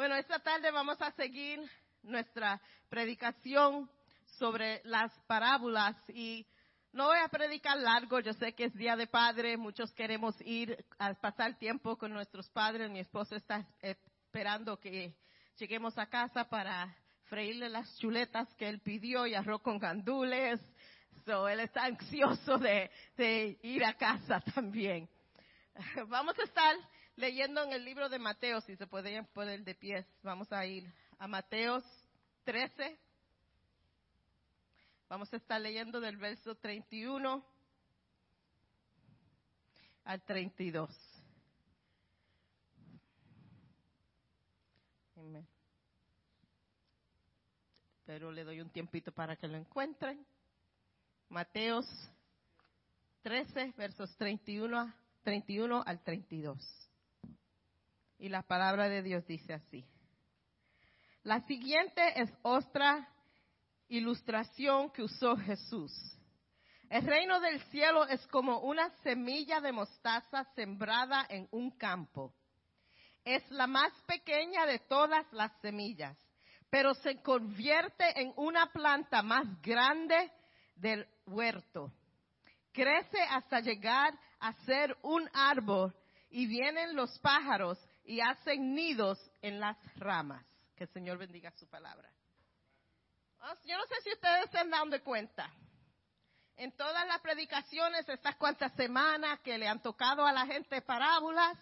Bueno, esta tarde vamos a seguir nuestra predicación sobre las parábolas y no voy a predicar largo, yo sé que es Día de Padre, muchos queremos ir a pasar tiempo con nuestros padres, mi esposo está esperando que lleguemos a casa para freírle las chuletas que él pidió y arroz con gandules, so él está ansioso de, de ir a casa también. Vamos a estar leyendo en el libro de Mateo, si se pueden poner de pies, vamos a ir a Mateos 13. Vamos a estar leyendo del verso 31 al 32. Pero le doy un tiempito para que lo encuentren. Mateos 13, versos 31, 31 al 32. Y la palabra de Dios dice así. La siguiente es otra ilustración que usó Jesús. El reino del cielo es como una semilla de mostaza sembrada en un campo. Es la más pequeña de todas las semillas, pero se convierte en una planta más grande del huerto. Crece hasta llegar a ser un árbol y vienen los pájaros y hacen nidos en las ramas. Que el Señor bendiga su palabra. Ah, yo no sé si ustedes se han dado cuenta. En todas las predicaciones, estas cuantas semanas que le han tocado a la gente parábolas,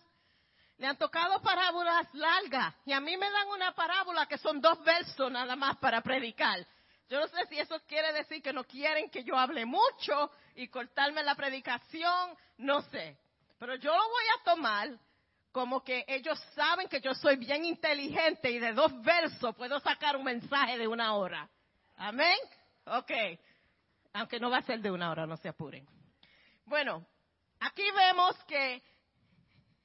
le han tocado parábolas largas. Y a mí me dan una parábola que son dos versos nada más para predicar. Yo no sé si eso quiere decir que no quieren que yo hable mucho y cortarme la predicación, no sé. Pero yo lo voy a tomar como que ellos saben que yo soy bien inteligente y de dos versos puedo sacar un mensaje de una hora. Amén. Ok. Aunque no va a ser de una hora, no se apuren. Bueno, aquí vemos que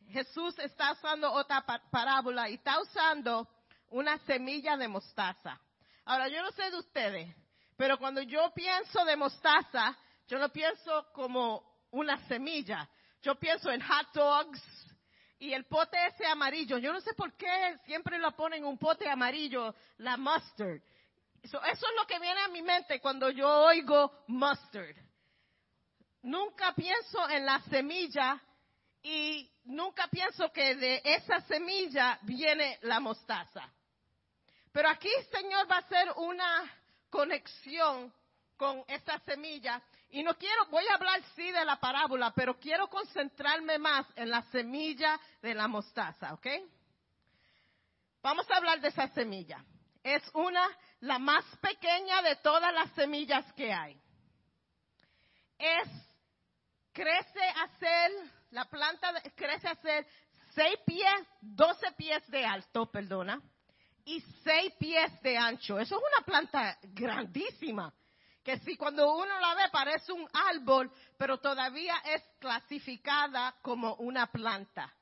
Jesús está usando otra parábola y está usando una semilla de mostaza. Ahora, yo no sé de ustedes, pero cuando yo pienso de mostaza, yo no pienso como una semilla. Yo pienso en hot dogs, y el pote ese amarillo, yo no sé por qué siempre lo ponen en un pote amarillo, la mustard. eso es lo que viene a mi mente cuando yo oigo mustard. Nunca pienso en la semilla y nunca pienso que de esa semilla viene la mostaza. Pero aquí, Señor, va a hacer una conexión con esta semilla y no quiero, voy a hablar sí de la parábola, pero quiero concentrarme más en la semilla de la mostaza, ¿ok? Vamos a hablar de esa semilla. Es una, la más pequeña de todas las semillas que hay. Es, crece a ser, la planta crece a ser seis pies, doce pies de alto, perdona, y seis pies de ancho. Eso es una planta grandísima que si cuando uno la ve parece un árbol, pero todavía es clasificada como una planta.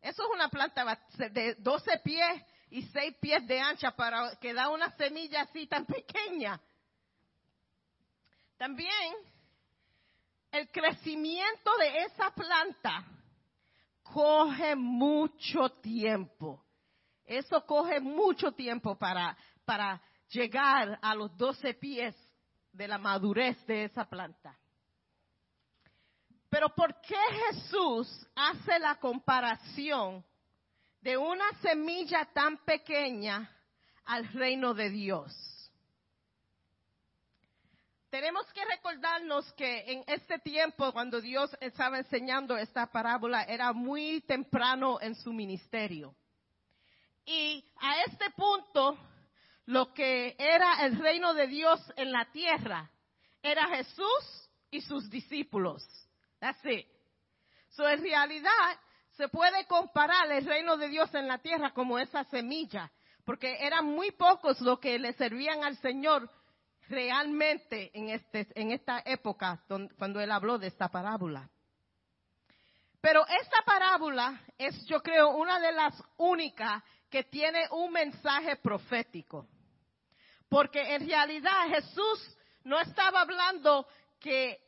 Eso es una planta de 12 pies y 6 pies de ancha para que da una semilla así tan pequeña. También el crecimiento de esa planta coge mucho tiempo. Eso coge mucho tiempo para, para llegar a los 12 pies de la madurez de esa planta. Pero ¿por qué Jesús hace la comparación de una semilla tan pequeña al reino de Dios? Tenemos que recordarnos que en este tiempo, cuando Dios estaba enseñando esta parábola, era muy temprano en su ministerio. Y a este punto, lo que era el reino de Dios en la tierra era Jesús y sus discípulos. That's it. So, en realidad, se puede comparar el reino de Dios en la tierra como esa semilla, porque eran muy pocos los que le servían al Señor realmente en, este, en esta época cuando él habló de esta parábola. Pero esta parábola es, yo creo, una de las únicas que tiene un mensaje profético. Porque en realidad Jesús no estaba hablando que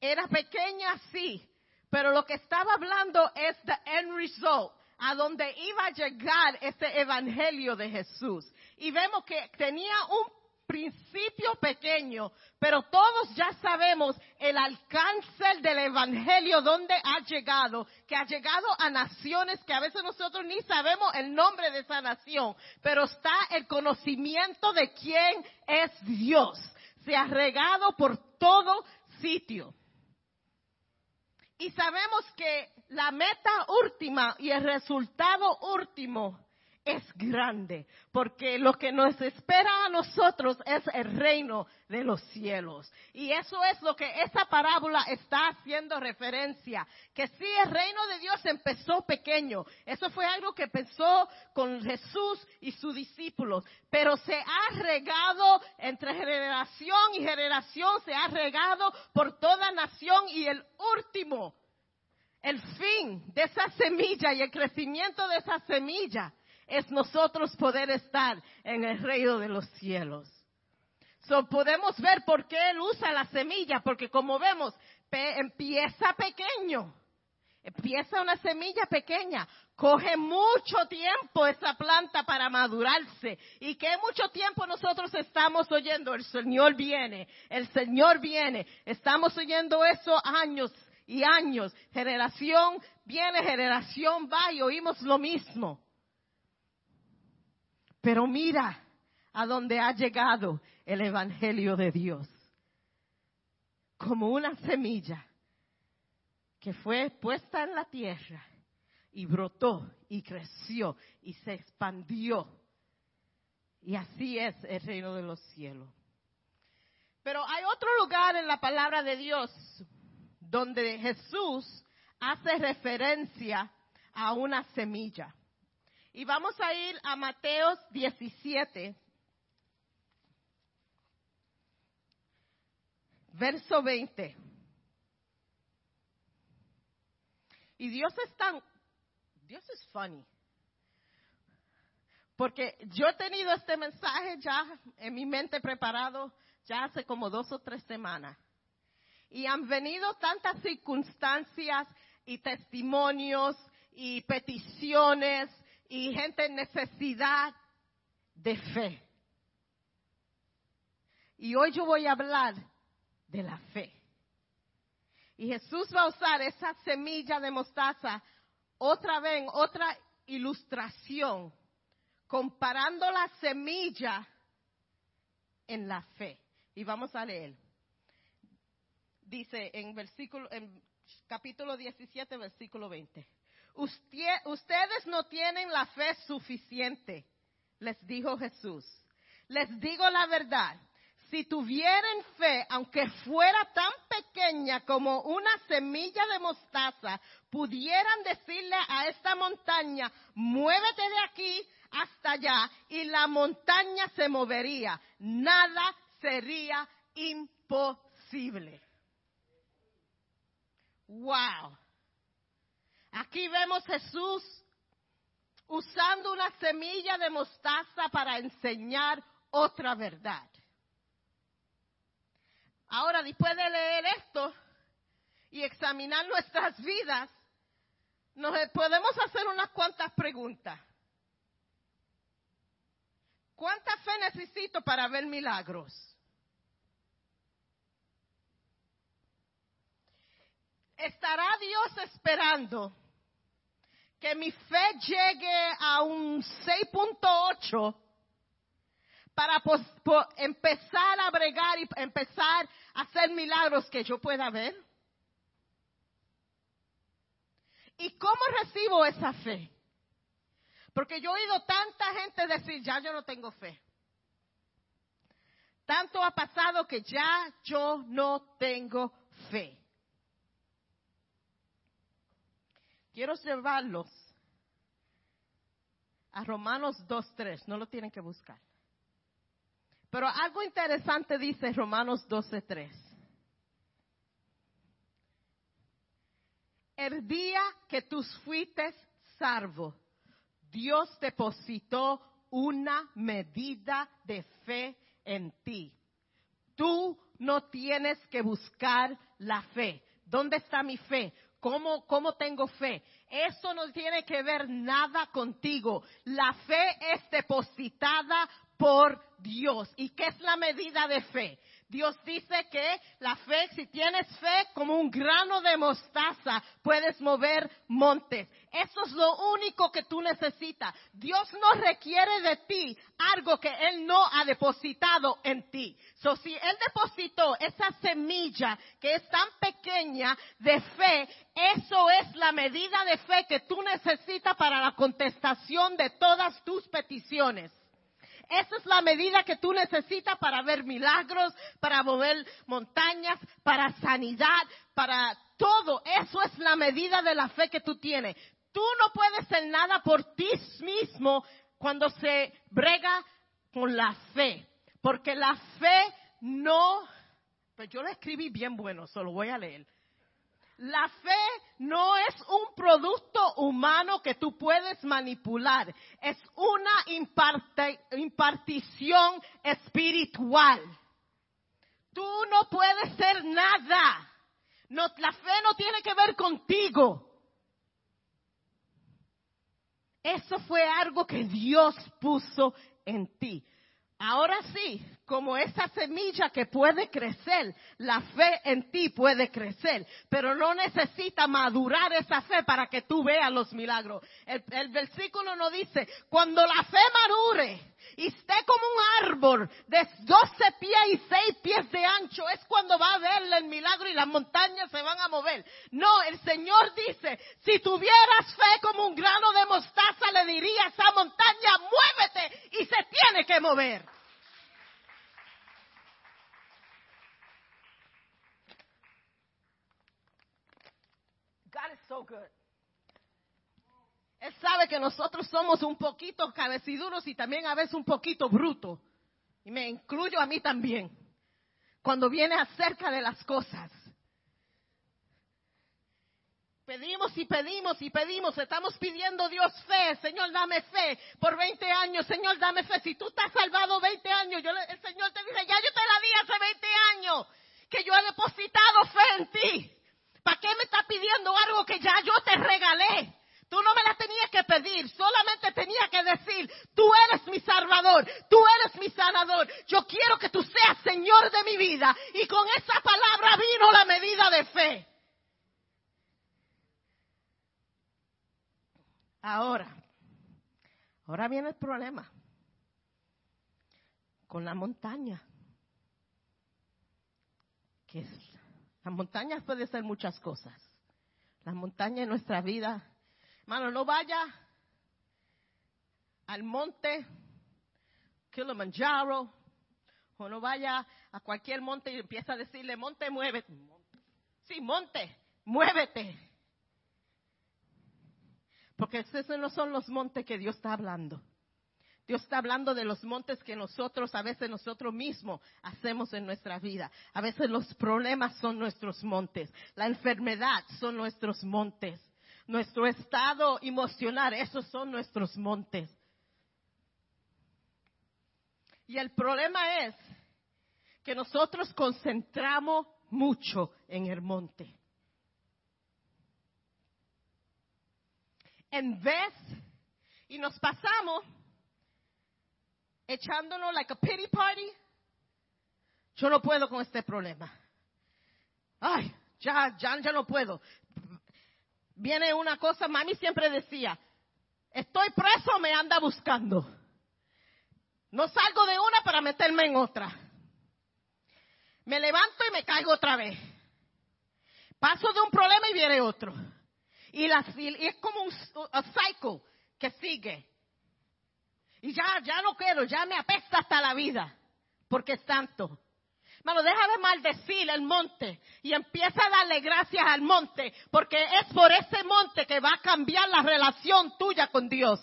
era pequeña, sí, pero lo que estaba hablando es the end result, a donde iba a llegar ese evangelio de Jesús. Y vemos que tenía un principio pequeño, pero todos ya sabemos el alcance del Evangelio, donde ha llegado, que ha llegado a naciones que a veces nosotros ni sabemos el nombre de esa nación, pero está el conocimiento de quién es Dios. Se ha regado por todo sitio. Y sabemos que la meta última y el resultado último es grande, porque lo que nos espera a nosotros es el reino de los cielos. Y eso es lo que esa parábola está haciendo referencia, que sí, el reino de Dios empezó pequeño, eso fue algo que empezó con Jesús y sus discípulos, pero se ha regado entre generación y generación, se ha regado por toda nación y el último, el fin de esa semilla y el crecimiento de esa semilla es nosotros poder estar en el reino de los cielos. So, podemos ver por qué él usa la semilla, porque como vemos, empieza pequeño, empieza una semilla pequeña, coge mucho tiempo esa planta para madurarse. Y que mucho tiempo nosotros estamos oyendo, el Señor viene, el Señor viene, estamos oyendo eso años y años, generación viene, generación va y oímos lo mismo. Pero mira a dónde ha llegado el Evangelio de Dios. Como una semilla que fue puesta en la tierra y brotó y creció y se expandió. Y así es el reino de los cielos. Pero hay otro lugar en la palabra de Dios donde Jesús hace referencia a una semilla. Y vamos a ir a Mateos 17, verso 20. Y Dios es tan, Dios es funny. Porque yo he tenido este mensaje ya en mi mente preparado ya hace como dos o tres semanas. Y han venido tantas circunstancias y testimonios y peticiones y gente en necesidad de fe. Y hoy yo voy a hablar de la fe. Y Jesús va a usar esa semilla de mostaza otra vez, otra ilustración, comparando la semilla en la fe. Y vamos a leer. Dice en versículo, en capítulo 17, versículo 20 ustedes no tienen la fe suficiente, les dijo Jesús. Les digo la verdad, si tuvieran fe, aunque fuera tan pequeña como una semilla de mostaza, pudieran decirle a esta montaña, muévete de aquí hasta allá, y la montaña se movería. Nada sería imposible. Wow. Aquí vemos Jesús usando una semilla de mostaza para enseñar otra verdad. Ahora, después de leer esto y examinar nuestras vidas, nos podemos hacer unas cuantas preguntas. ¿Cuánta fe necesito para ver milagros? ¿Estará Dios esperando que mi fe llegue a un 6.8 para empezar a bregar y empezar a hacer milagros que yo pueda ver? ¿Y cómo recibo esa fe? Porque yo he oído tanta gente decir, ya yo no tengo fe. Tanto ha pasado que ya yo no tengo fe. Quiero llevarlos a Romanos 2.3, no lo tienen que buscar. Pero algo interesante dice Romanos 12.3. El día que tú fuiste salvo, Dios depositó una medida de fe en ti. Tú no tienes que buscar la fe. ¿Dónde está mi fe? ¿Cómo, ¿cómo tengo fe? Eso no tiene que ver nada contigo. La fe es depositada por Dios. ¿Y qué es la medida de fe? Dios dice que la fe, si tienes fe como un grano de mostaza, puedes mover montes. Eso es lo único que tú necesitas. Dios no requiere de ti algo que Él no ha depositado en ti. So, si Él depositó esa semilla que es tan pequeña de fe, eso es la medida de fe que tú necesitas para la contestación de todas tus peticiones. Esa es la medida que tú necesitas para ver milagros, para mover montañas, para sanidad, para todo. Eso es la medida de la fe que tú tienes. Tú no puedes hacer nada por ti mismo cuando se brega con la fe. Porque la fe no, pues yo lo escribí bien bueno, solo voy a leer. La fe no es un producto humano que tú puedes manipular, es una impartición espiritual. Tú no puedes ser nada. la fe no tiene que ver contigo. Eso fue algo que Dios puso en ti. Ahora sí, como esa semilla que puede crecer, la fe en ti puede crecer, pero no necesita madurar esa fe para que tú veas los milagros. El, versículo no dice, cuando la fe madure y esté como un árbol de 12 pies y 6 pies de ancho, es cuando va a ver el milagro y las montañas se van a mover. No, el Señor dice, si tuvieras fe como un grano de mostaza, le diría a esa montaña, muévete y se tiene que mover. So good. Él sabe que nosotros somos un poquito cabeciduros y también a veces un poquito brutos. Y me incluyo a mí también. Cuando viene acerca de las cosas. Pedimos y pedimos y pedimos, estamos pidiendo Dios fe, Señor dame fe por 20 años, Señor dame fe. Si tú estás salvado 20 años, el Señor te dice, ya yo te la di hace 20 años, que yo he depositado fe en ti. ¿Para qué me estás pidiendo algo que ya yo te regalé? Tú no me la tenías que pedir, solamente tenía que decir, tú eres mi salvador, tú eres mi sanador, yo quiero que tú seas Señor de mi vida. Y con esa palabra vino la medida de fe. Ahora, ahora viene el problema con la montaña, que las montañas pueden ser muchas cosas. Las montañas en nuestra vida. Hermano, no vaya al monte Kilimanjaro o no vaya a cualquier monte y empieza a decirle, monte, muévete. Sí, monte, muévete. Porque esos no son los montes que Dios está hablando. Dios está hablando de los montes que nosotros, a veces nosotros mismos hacemos en nuestra vida. A veces los problemas son nuestros montes. La enfermedad son nuestros montes. Nuestro estado emocional, esos son nuestros montes. Y el problema es que nosotros concentramos mucho en el monte. En vez, y nos pasamos echándonos like a pity party, yo no puedo con este problema. Ay, ya, ya, ya no puedo. Viene una cosa, mami siempre decía, estoy preso, me anda buscando. No salgo de una para meterme en otra. Me levanto y me caigo otra vez. Paso de un problema y viene otro. Y, y es como un cycle que sigue. Y ya, ya no quiero, ya me apesta hasta la vida, porque es tanto. Hermano, deja de maldecir el monte y empieza a darle gracias al monte, porque es por ese monte que va a cambiar la relación tuya con Dios.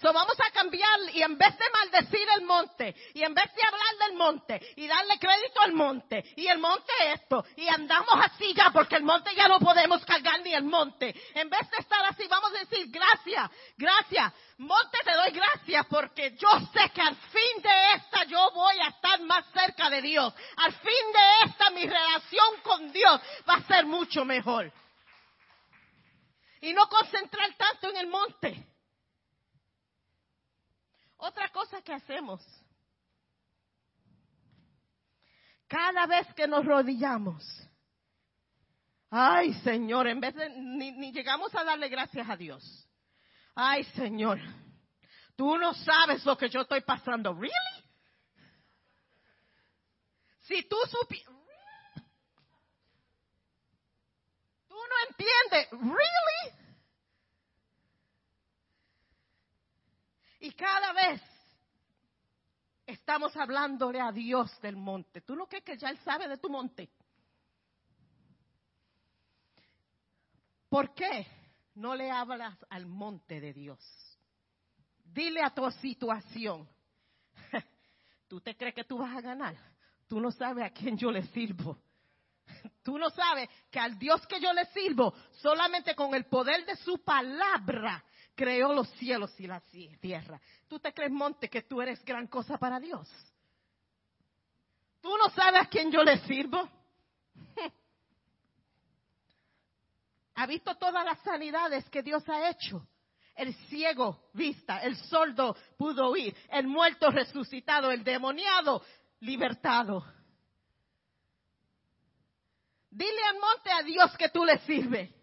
So vamos a cambiar y en vez de maldecir el monte y en vez de hablar del monte y darle crédito al monte y el monte esto y andamos así ya porque el monte ya no podemos cargar ni el monte. En vez de estar así vamos a decir gracias, gracias. Monte te doy gracias porque yo sé que al fin de esta yo voy a estar más cerca de Dios. Al fin de esta mi relación con Dios va a ser mucho mejor. y no concentrar tanto en el monte. Otra cosa que hacemos, cada vez que nos rodillamos, ay Señor, en vez de ni, llegamos a darle gracias a Dios, ay Señor, tú no sabes lo que yo estoy pasando, ¿really? Si tú supieras, tú no entiendes, ¿really? Y cada vez estamos hablándole a Dios del monte. ¿Tú no crees que ya Él sabe de tu monte? ¿Por qué no le hablas al monte de Dios? Dile a tu situación. ¿Tú te crees que tú vas a ganar? Tú no sabes a quién yo le sirvo. Tú no sabes que al Dios que yo le sirvo, solamente con el poder de su palabra, creó los cielos y la tierra. ¿Tú te crees, monte, que tú eres gran cosa para Dios? ¿Tú no sabes a quién yo le sirvo? ¿Ha visto todas las sanidades que Dios ha hecho? El ciego vista, el sordo pudo oír, el muerto resucitado, el demoniado libertado. Dile al monte a Dios que tú le sirves.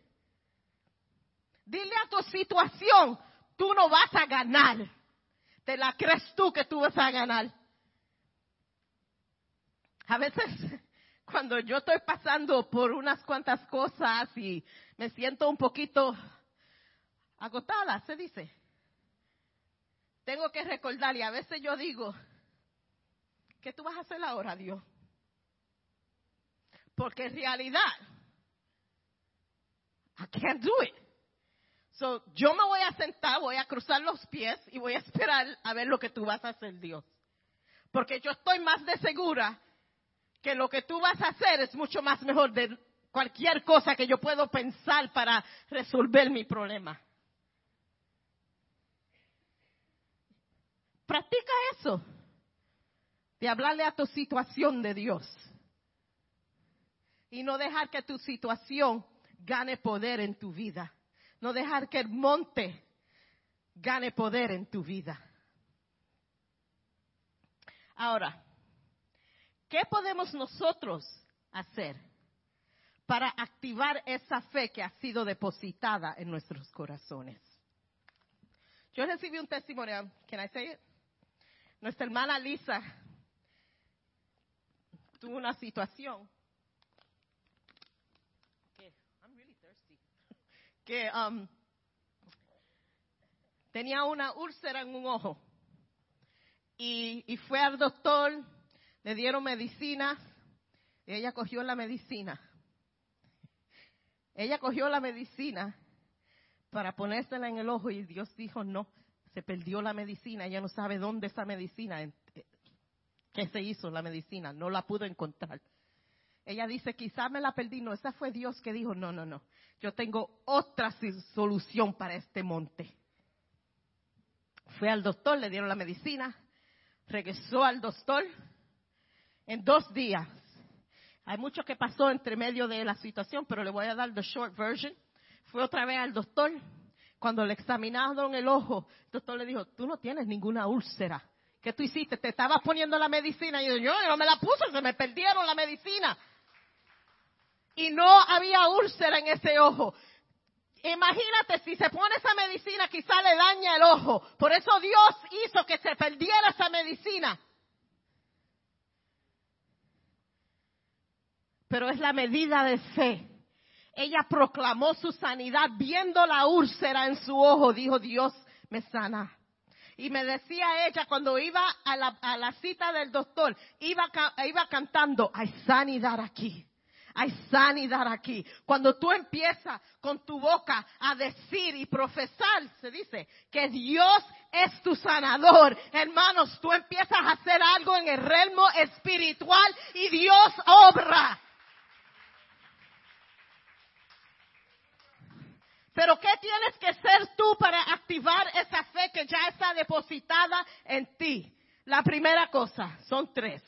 Dile a tu situación, tú no vas a ganar. ¿Te la crees tú que tú vas a ganar? A veces, cuando yo estoy pasando por unas cuantas cosas y me siento un poquito agotada, se dice. Tengo que recordar y a veces yo digo, ¿qué tú vas a hacer ahora, Dios? Porque en realidad, I can't do it. So, yo me voy a sentar, voy a cruzar los pies y voy a esperar a ver lo que tú vas a hacer, Dios. Porque yo estoy más de segura que lo que tú vas a hacer es mucho más mejor de cualquier cosa que yo puedo pensar para resolver mi problema. Practica eso, de hablarle a tu situación de Dios y no dejar que tu situación gane poder en tu vida. No dejar que el monte gane poder en tu vida. Ahora, ¿qué podemos nosotros hacer para activar esa fe que ha sido depositada en nuestros corazones? Yo recibí un testimonio, can I say it? Nuestra hermana Lisa tuvo una situación que um, tenía una úlcera en un ojo y, fue al doctor, le dieron medicina y ella cogió la medicina. Ella cogió la medicina para ponérsela en el ojo y Dios dijo no, se perdió la medicina, ella no sabe dónde esa medicina, eh, qué se hizo la medicina, no la pudo encontrar. Ella dice, quizás me la perdí. No, esa fue Dios que dijo, no, no, no. Yo tengo otra solución para este monte. Fue al doctor, le dieron la medicina, regresó al doctor en dos días. Hay mucho que pasó entre medio de la situación, pero le voy a dar the short version. Fue otra vez al doctor. Cuando le examinaron el ojo, el doctor le dijo, tú no tienes ninguna úlcera. ¿Qué tú hiciste? Te estabas poniendo la medicina. Y yo, yo no me la puse, se me perdieron la medicina y no había úlcera en ese ojo. Imagínate si se pone esa medicina, quizá le daña el ojo. Por eso Dios hizo que se perdiera esa medicina. Pero es la medida de fe. Ella proclamó su sanidad viendo la úlcera en su ojo. Dijo, Dios me sana. Y me decía ella cuando iba a la, cita del doctor, iba, iba cantando, hay sanidad aquí hay sanidad aquí. Cuando tú empiezas con tu boca a decir y profesar, se dice que Dios es tu sanador. Hermanos, tú empiezas a hacer algo en el realmo espiritual y Dios obra. Pero ¿qué tienes que ser tú para activar esa fe que ya está depositada en ti? La primera cosa, son tres.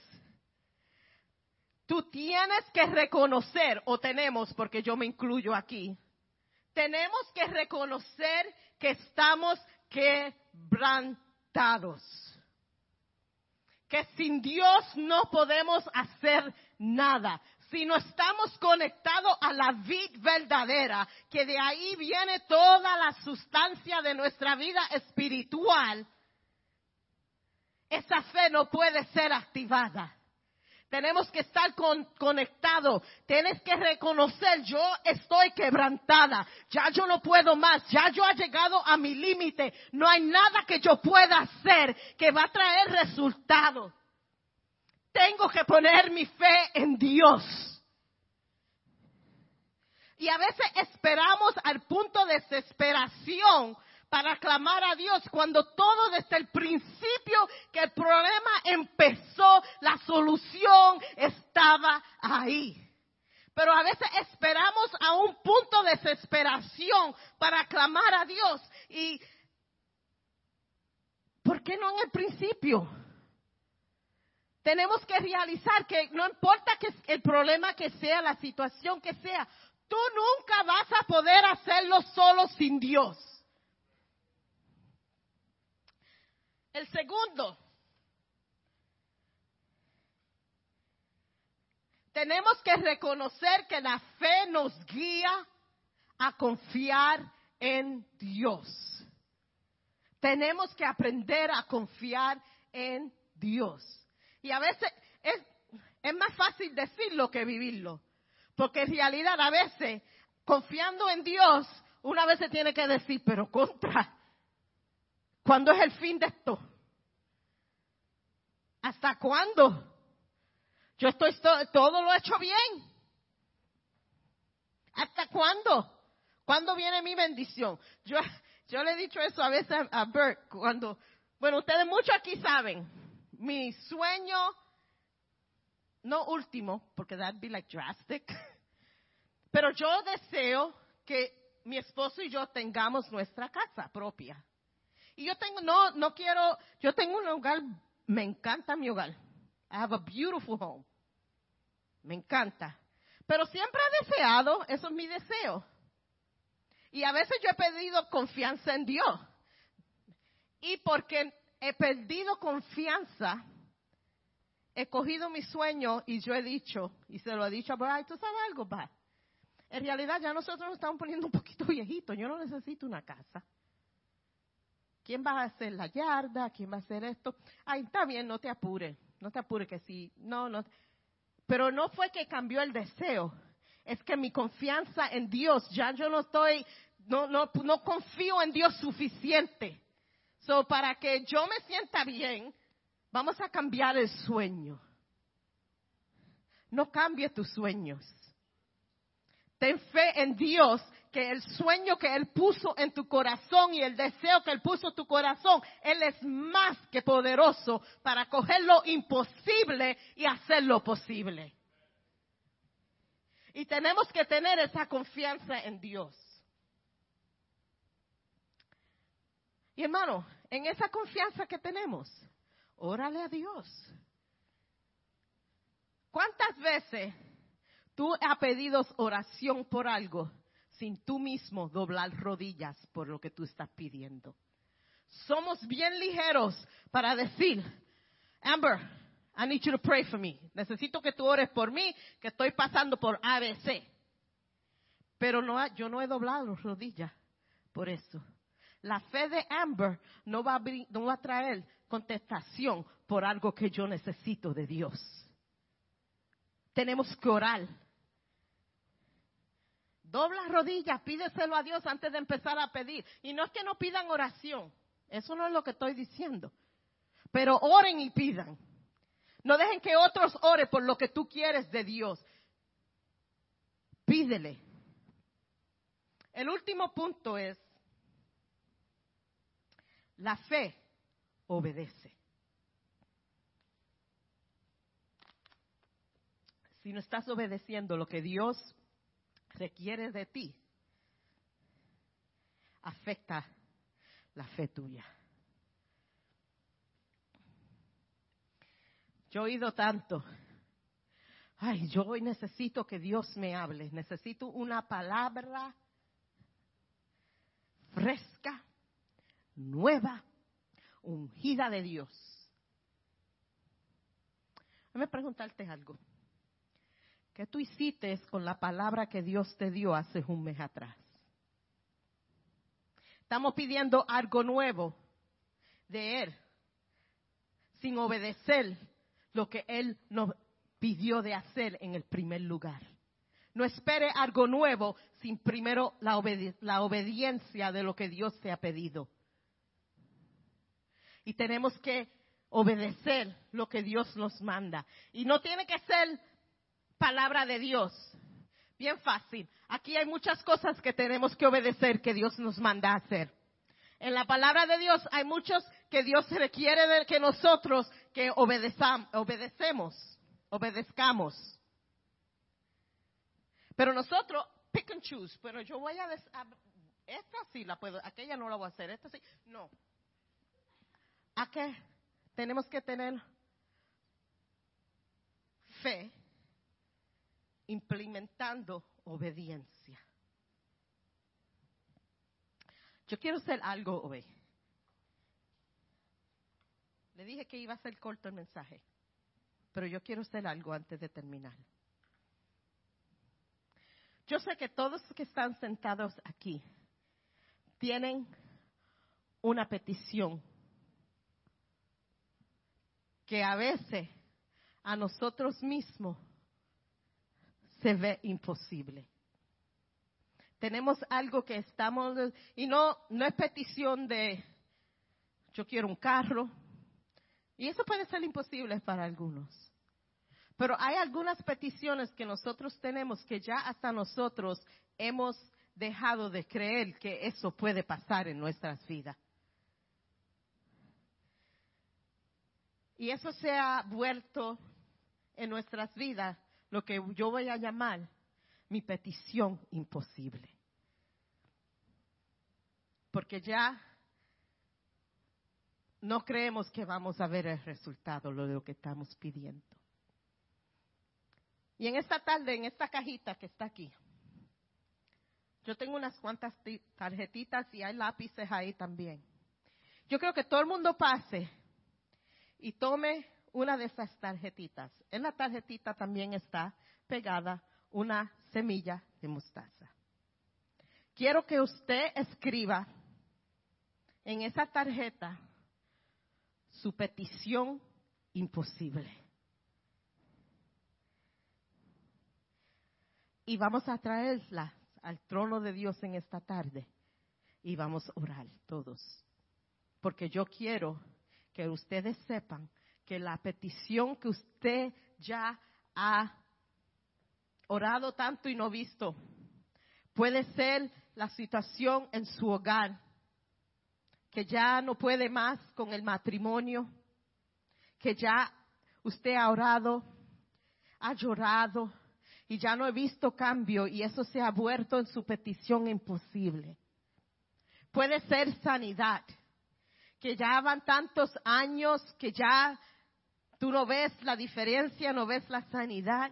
Tú tienes que reconocer, o tenemos, porque yo me incluyo aquí, tenemos que reconocer que estamos quebrantados. Que sin Dios no podemos hacer nada. Si no estamos conectados a la vid verdadera, que de ahí viene toda la sustancia de nuestra vida espiritual, esa fe no puede ser activada. Tenemos que estar conectados. Tienes que reconocer, yo estoy quebrantada. Ya yo no puedo más. Ya yo he llegado a mi límite. No hay nada que yo pueda hacer que va a traer resultados. Tengo que poner mi fe en Dios. Y a veces esperamos al punto de desesperación para clamar a Dios cuando todo desde el principio que el problema empezó, la solución estaba ahí. Pero a veces esperamos a un punto de desesperación para clamar a Dios. ¿Y por qué no en el principio? Tenemos que realizar que no importa que el problema que sea, la situación que sea, tú nunca vas a poder hacerlo solo sin Dios. El segundo, tenemos que reconocer que la fe nos guía a confiar en Dios. Tenemos que aprender a confiar en Dios. Y a veces es, más fácil decirlo que vivirlo. Porque en realidad a veces, confiando en Dios, una vez se tiene que decir, pero contra, ¿Cuándo es el fin de esto? ¿Hasta cuándo? Yo estoy todo lo he hecho bien. ¿Hasta cuándo? ¿Cuándo viene mi bendición? Yo, yo le he dicho eso a veces a, Bert cuando, bueno, ustedes muchos aquí saben, mi sueño, no último, porque that'd be like drastic, pero yo deseo que mi esposo y yo tengamos nuestra casa propia. Y yo tengo, no, no quiero, yo tengo un hogar, me encanta mi hogar. I have a beautiful home. Me encanta. Pero siempre he deseado, eso es mi deseo. Y a veces yo he pedido confianza en Dios. Y porque he perdido confianza, he cogido mi sueño y yo he dicho, y se lo he dicho a Brian, ¿tú sabes algo, Brad? En realidad ya nosotros nos estamos poniendo un poquito viejitos, yo no necesito una casa. ¿Quién va a hacer la yarda? ¿Quién va a hacer esto? Ay, está bien, no te apures. No te apures que sí. No, no. Pero no fue que cambió el deseo. Es que mi confianza en Dios, ya yo no estoy, no, no, no confío en Dios suficiente. So, para que yo me sienta bien, vamos a cambiar el sueño. No cambie tus sueños. Ten fe en Dios que el sueño que Él puso en tu corazón y el deseo que Él puso en tu corazón, Él es más que poderoso para coger lo imposible y hacerlo posible. Y tenemos que tener esa confianza en Dios. Y hermano, en esa confianza que tenemos, órale a Dios. ¿Cuántas veces tú has pedido oración por algo sin tú mismo doblar rodillas por lo que tú estás pidiendo. Somos bien ligeros para decir, Amber, I need you to pray for me. Necesito que tú ores por mí, que estoy pasando por ABC. Pero no, yo no he doblado rodillas por eso. La fe de Amber no va, a, no va a traer contestación por algo que yo necesito de Dios. Tenemos que orar Dobla rodillas, pídeselo a Dios antes de empezar a pedir. Y no es que no pidan oración, eso no es lo que estoy diciendo. Pero oren y pidan. No dejen que otros oren por lo que tú quieres de Dios. Pídele. El último punto es, la fe obedece. Si no estás obedeciendo lo que Dios requiere de ti afecta la fe tuya. Yo he oído tanto. Ay, yo hoy necesito que Dios me hable. Necesito una palabra fresca, nueva, ungida de Dios. Déjame preguntarte algo. ¿Qué tú hiciste con la palabra que Dios te dio hace un mes atrás? Estamos pidiendo algo nuevo de Él, sin obedecer lo que Él nos pidió de hacer en el primer lugar. No espere algo nuevo sin primero la, la obediencia de lo que Dios te ha pedido. Y tenemos que obedecer lo que Dios nos manda. Y no tiene que ser palabra de Dios. Bien fácil. Aquí hay muchas cosas que tenemos que obedecer que Dios nos manda a hacer. En la palabra de Dios hay muchos que Dios requiere de que nosotros que obedecemos, obedezcamos. Pero nosotros, pick and choose, pero yo voy a, esta sí la puedo, aquella no la voy a hacer, esta sí, no. ¿A qué? Tenemos que tener fe implementando obediencia. Yo quiero hacer algo hoy. Le dije que iba a ser corto el mensaje, pero yo quiero hacer algo antes de terminar. Yo sé que todos los que están sentados aquí tienen una petición que a veces a nosotros mismos se ve imposible tenemos algo que estamos, y no, no es petición de, yo quiero un carro, y eso puede ser imposible para algunos. Pero hay algunas peticiones que nosotros tenemos que ya hasta nosotros hemos dejado de creer que eso puede pasar en nuestras vidas. Y eso se ha vuelto en nuestras vidas lo que yo voy a llamar mi petición imposible. Porque ya no creemos que vamos a ver el resultado de lo que estamos pidiendo. Y en esta tarde, en esta cajita que está aquí, yo tengo unas cuantas tarjetitas y hay lápices ahí también. Yo creo que todo el mundo pase y tome una de esas tarjetitas. En la tarjetita también está pegada una semilla de mostaza. Quiero que usted escriba en esa tarjeta su petición imposible. Y vamos a traerla al trono de Dios en esta tarde y vamos a orar todos. Porque yo quiero que ustedes sepan que la petición que usted ya ha orado tanto y no visto. Puede ser la situación en su hogar, que ya no puede más con el matrimonio, que ya usted ha orado, ha llorado y ya no ha visto cambio y eso se ha vuelto en su petición imposible. Puede ser sanidad, que ya van tantos años que ya tú no ves la diferencia, no ves la sanidad.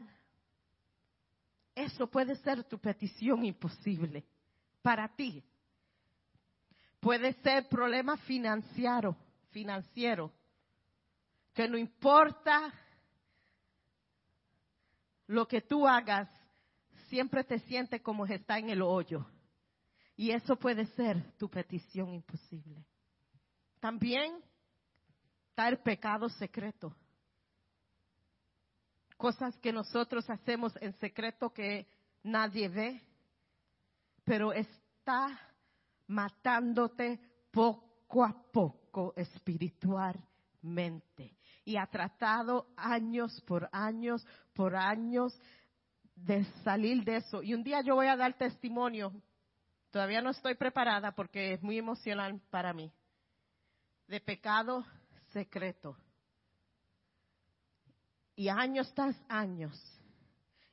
Eso puede ser tu petición imposible para ti. Puede ser problema financiero, financiero, que no importa lo que tú hagas, siempre te sientes como está en el hoyo. Y eso puede ser tu petición imposible. También está el pecado secreto cosas que nosotros hacemos en secreto que nadie ve, pero está matándote poco a poco espiritualmente. Y ha tratado años por años por años de salir de eso. Y un día yo voy a dar testimonio, todavía no estoy preparada porque es muy emocional para mí, de pecado secreto y años tras años,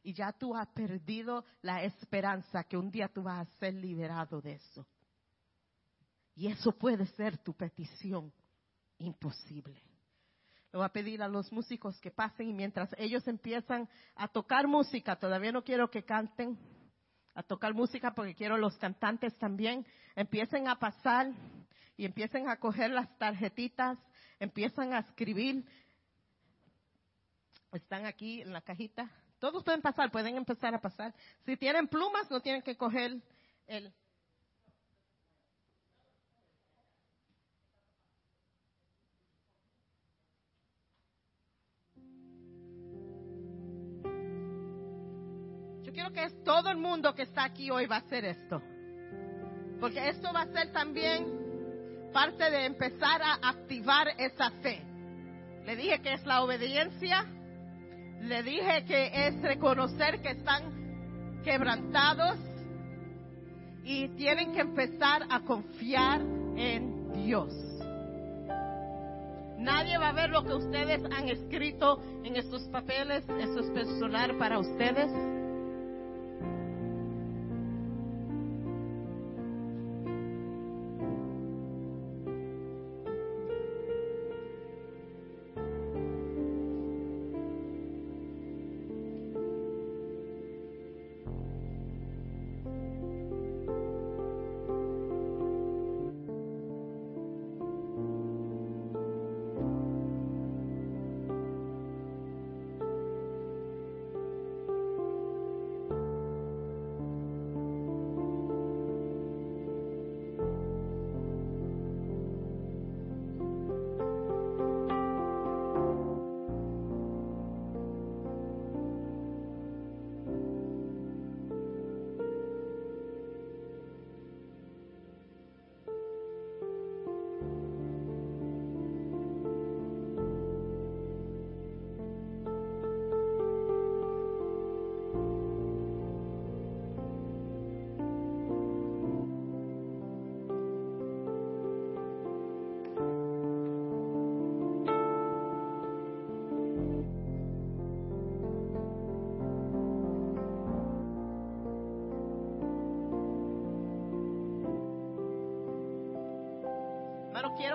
y ya tú has perdido la esperanza que un día tú vas a ser liberado de eso. Y eso puede ser tu petición imposible. Le voy a pedir a los músicos que pasen y mientras ellos empiezan a tocar música, todavía no quiero que canten, a tocar música porque quiero los cantantes también empiecen a pasar y empiecen a coger las tarjetitas, empiezan a escribir. Están aquí en la cajita. Todos pueden pasar, pueden empezar a pasar. Si tienen plumas, no tienen que coger el, Yo quiero que es todo el mundo que está aquí hoy va a hacer esto. Porque esto va a ser también parte de empezar a activar esa fe. Le dije que es la obediencia. Le dije que es reconocer que están quebrantados y tienen que empezar a confiar en Dios. Nadie va a ver lo que ustedes han escrito en estos papeles. Eso es personal para ustedes.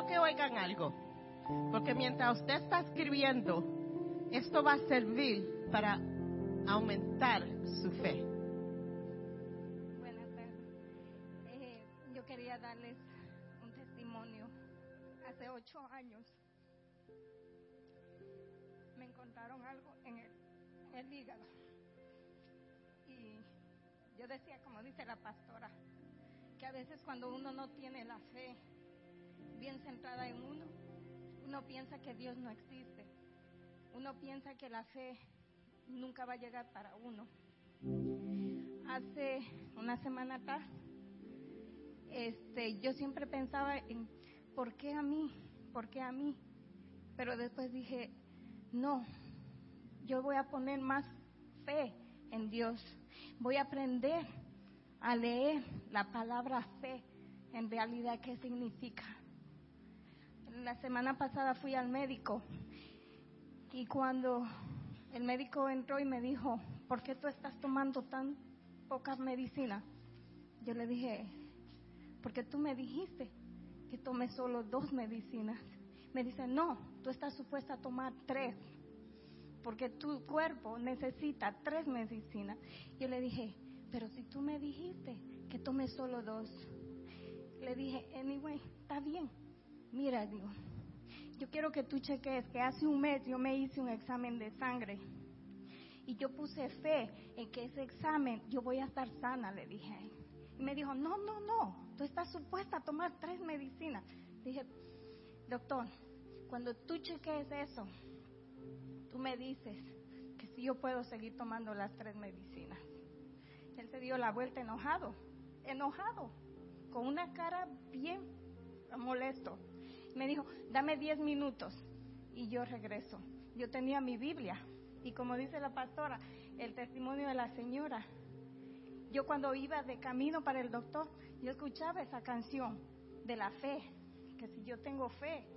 Que oigan algo, porque mientras usted está escribiendo, esto va a servir para aumentar su fe. Buenas tardes. Eh, yo quería darles un testimonio. Hace ocho años me encontraron algo en el, en el hígado. Y yo decía, como dice la pastora, que a veces cuando uno no tiene la fe bien centrada en uno, uno piensa que Dios no existe. Uno piensa que la fe nunca va a llegar para uno. Hace una semana atrás, este, yo siempre pensaba en ¿por qué a mí? ¿Por qué a mí? Pero después dije, no, yo voy a poner más fe en Dios. Voy a aprender a leer la palabra fe en realidad qué significa. La semana pasada fui al médico y cuando el médico entró y me dijo, ¿por qué tú estás tomando tan pocas medicinas? Yo le dije, porque tú me dijiste que tome solo dos medicinas. Me dice, no, tú estás supuesta a tomar tres, porque tu cuerpo necesita tres medicinas. Yo le dije, pero si tú me dijiste que tome solo dos, le dije, anyway, está bien. Mira, digo, yo quiero que tú cheques que hace un mes yo me hice un examen de sangre y yo puse fe en que ese examen yo voy a estar sana, le dije. Y me dijo, no, no, no, tú estás supuesta a tomar tres medicinas. Dije, doctor, cuando tú cheques eso, tú me dices que si yo puedo seguir tomando las tres medicinas. Él se dio la vuelta enojado, enojado, con una cara bien molesto. Me dijo, dame diez minutos y yo regreso. Yo tenía mi Biblia y como dice la pastora, el testimonio de la señora. Yo cuando iba de camino para el doctor, yo escuchaba esa canción de la fe, que si yo tengo fe,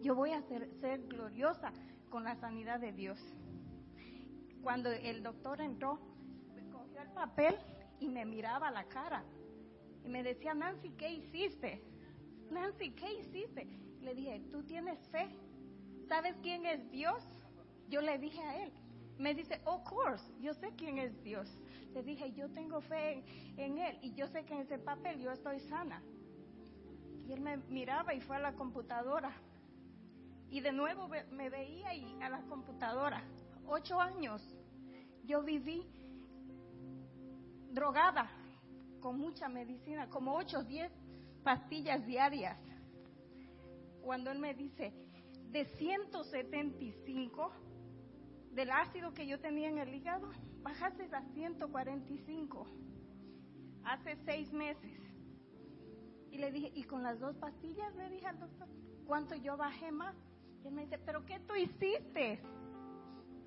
yo voy a ser, ser gloriosa con la sanidad de Dios. Cuando el doctor entró, me cogió el papel y me miraba la cara y me decía, Nancy, ¿qué hiciste? Nancy, ¿qué hiciste? Le dije, ¿tú tienes fe? ¿Sabes quién es Dios? Yo le dije a él, Me dice, of course, yo sé quién es Dios. Le dije, yo tengo fe en Él y yo sé que en ese papel yo estoy sana. Y él me miraba y fue a la computadora. Y de nuevo me veía y a la computadora. Ocho años yo viví drogada con mucha medicina, como ocho o diez pastillas diarias. Cuando él me dice, de 175 del ácido que yo tenía en el hígado, bajaste a 145 hace seis meses. Y le dije, ¿y con las dos pastillas? Le dije al doctor, ¿cuánto yo bajé más? Y él me dice, ¿pero qué tú hiciste?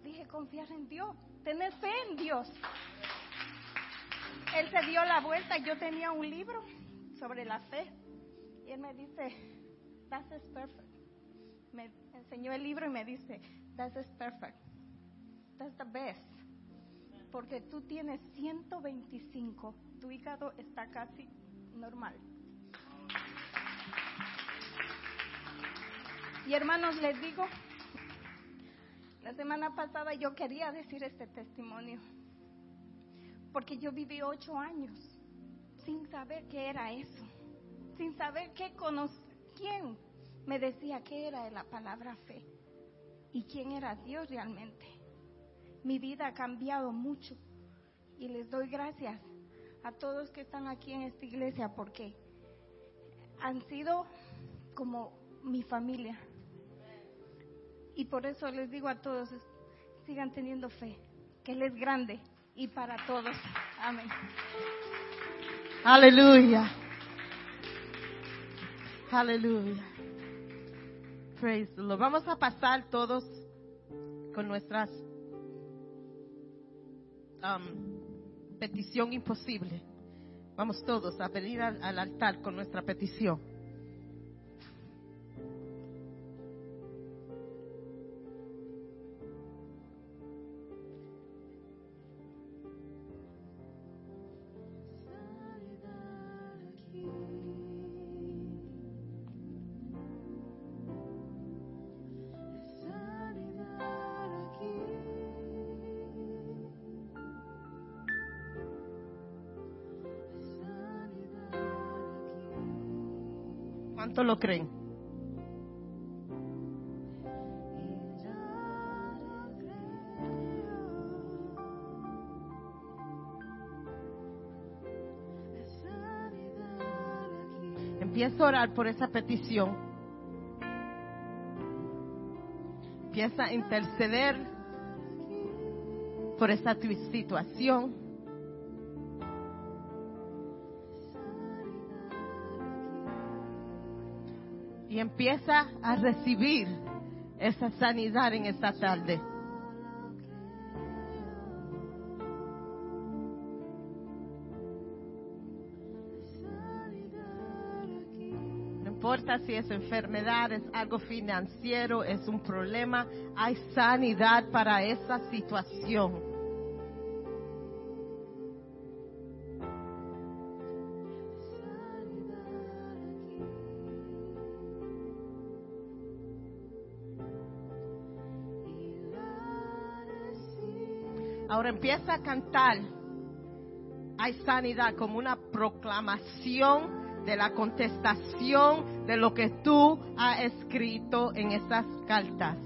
Dije, confiar en Dios, tener fe en Dios. Él se dio la vuelta, yo tenía un libro sobre la fe. Y él me dice, that is perfect. Me enseñó el libro y me dice, that is perfect. That's the best. Porque tú tienes 125, tu hígado está casi normal. Y hermanos, les digo, la semana pasada yo quería decir este testimonio, porque yo viví ocho años sin saber qué era eso, sin saber qué quién me decía qué era la palabra fe y quién era Dios realmente. Mi vida ha cambiado mucho y les doy gracias a todos que están aquí en esta iglesia porque han sido como mi familia. Y por eso les digo a todos, sigan teniendo fe, que Él es grande y para todos. Amén. Aleluya. Aleluya. Praise the Lord. Vamos a pasar todos con nuestras um, petición imposible. Vamos todos a venir al altar con nuestra petición. ¿Cuánto lo creen? Empieza a orar por esa petición. Empieza a interceder por esa situación. Y empieza a recibir esa sanidad en esta tarde. No importa si es enfermedad, es algo financiero, es un problema, hay sanidad para esa situación. Ahora empieza a cantar. Hay sanidad como una proclamación de la contestación de lo que tú has escrito en esas cartas.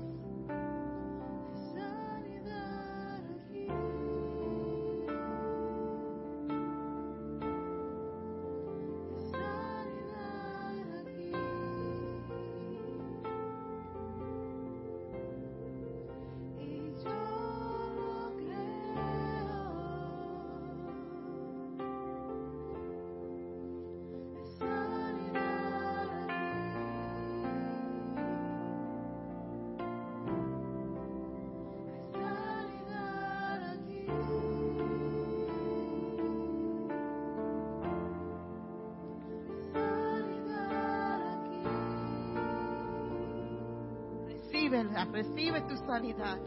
Recibe tu sanidad.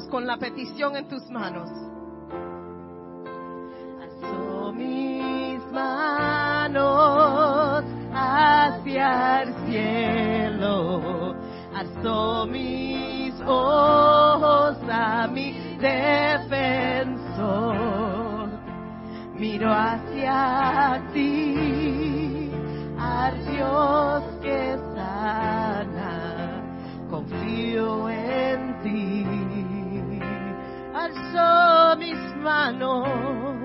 Con la petición en tus manos. Alzo mis manos hacia el cielo. Alzo mis ojos a mi defensor. Miro hacia ti, al Dios que sana. Confío en. Alzo mis manos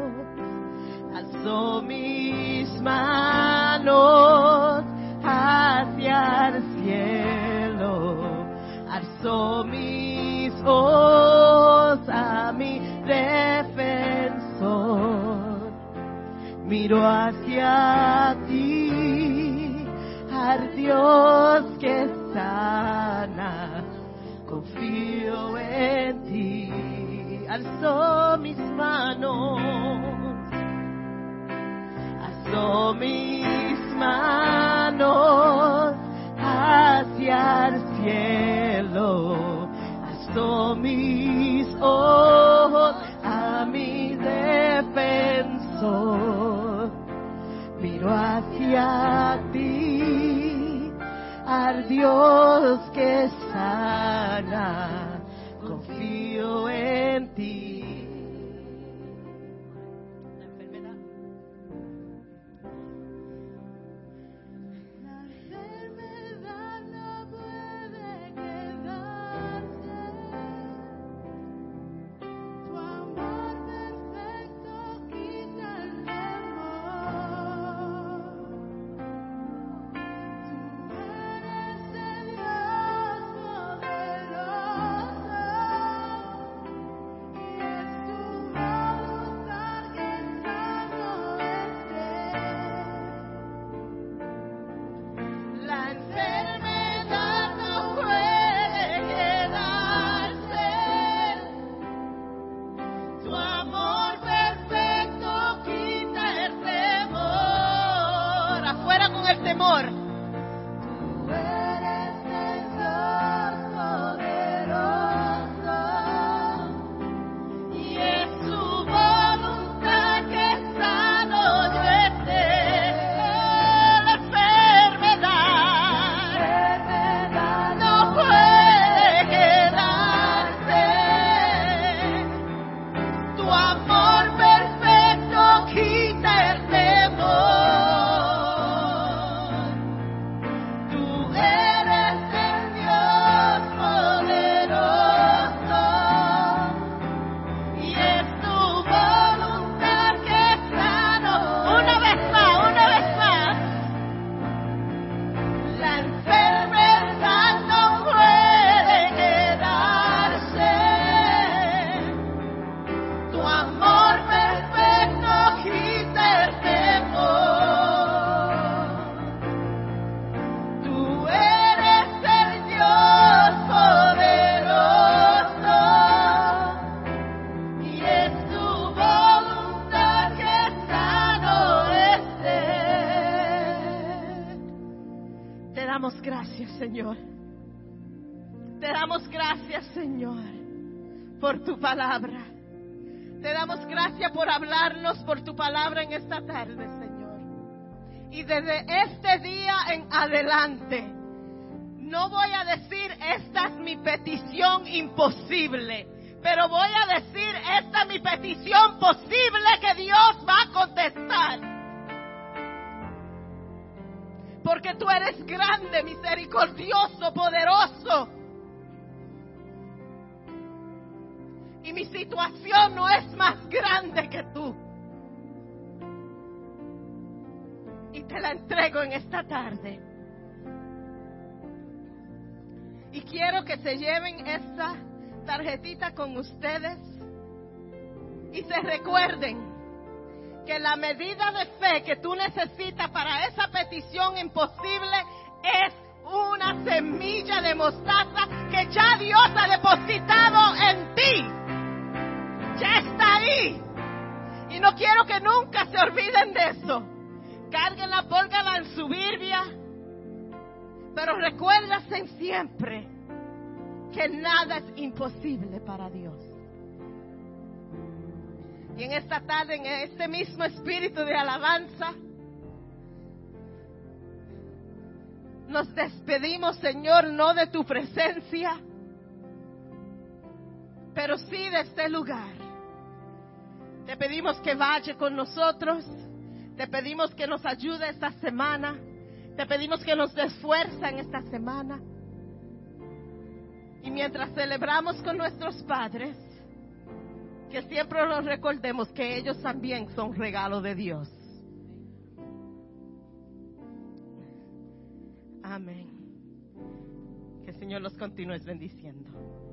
alzo mis manos hacia el cielo, alzo mis ojos a mi defensor, miro hacia ti, al Dios que sana, confío en ti, alzo mis manos alzo mis manos hacia el cielo, alzo mis ojos a mi defensor, miro hacia ti, al Dios que sana, en ti. Por tu palabra en esta tarde, Señor. Y desde este día en adelante, no voy a decir, esta es mi petición imposible, pero voy a decir, esta es mi petición posible que Dios va a contestar. Porque tú eres grande, misericordioso, poderoso. Y mi situación no es más grande que tú. Y te la entrego en esta tarde. Y quiero que se lleven esta tarjetita con ustedes y se recuerden que la medida de fe que tú necesitas para esa petición imposible es una semilla de mostaza que ya Dios ha depositado en ti. Ya está ahí. Y no quiero que nunca se olviden de eso. Cárguenla, póngala en su Biblia. Pero recuérdense siempre que nada es imposible para Dios. Y en esta tarde, en este mismo espíritu de alabanza, nos despedimos, Señor, no de tu presencia, pero sí de este lugar. Te pedimos que vaya con nosotros, te pedimos que nos ayude esta semana, te pedimos que nos des fuerza en esta semana. Y mientras celebramos con nuestros padres, que siempre nos recordemos que ellos también son regalo de Dios. Amén. Que el Señor los continúe bendiciendo.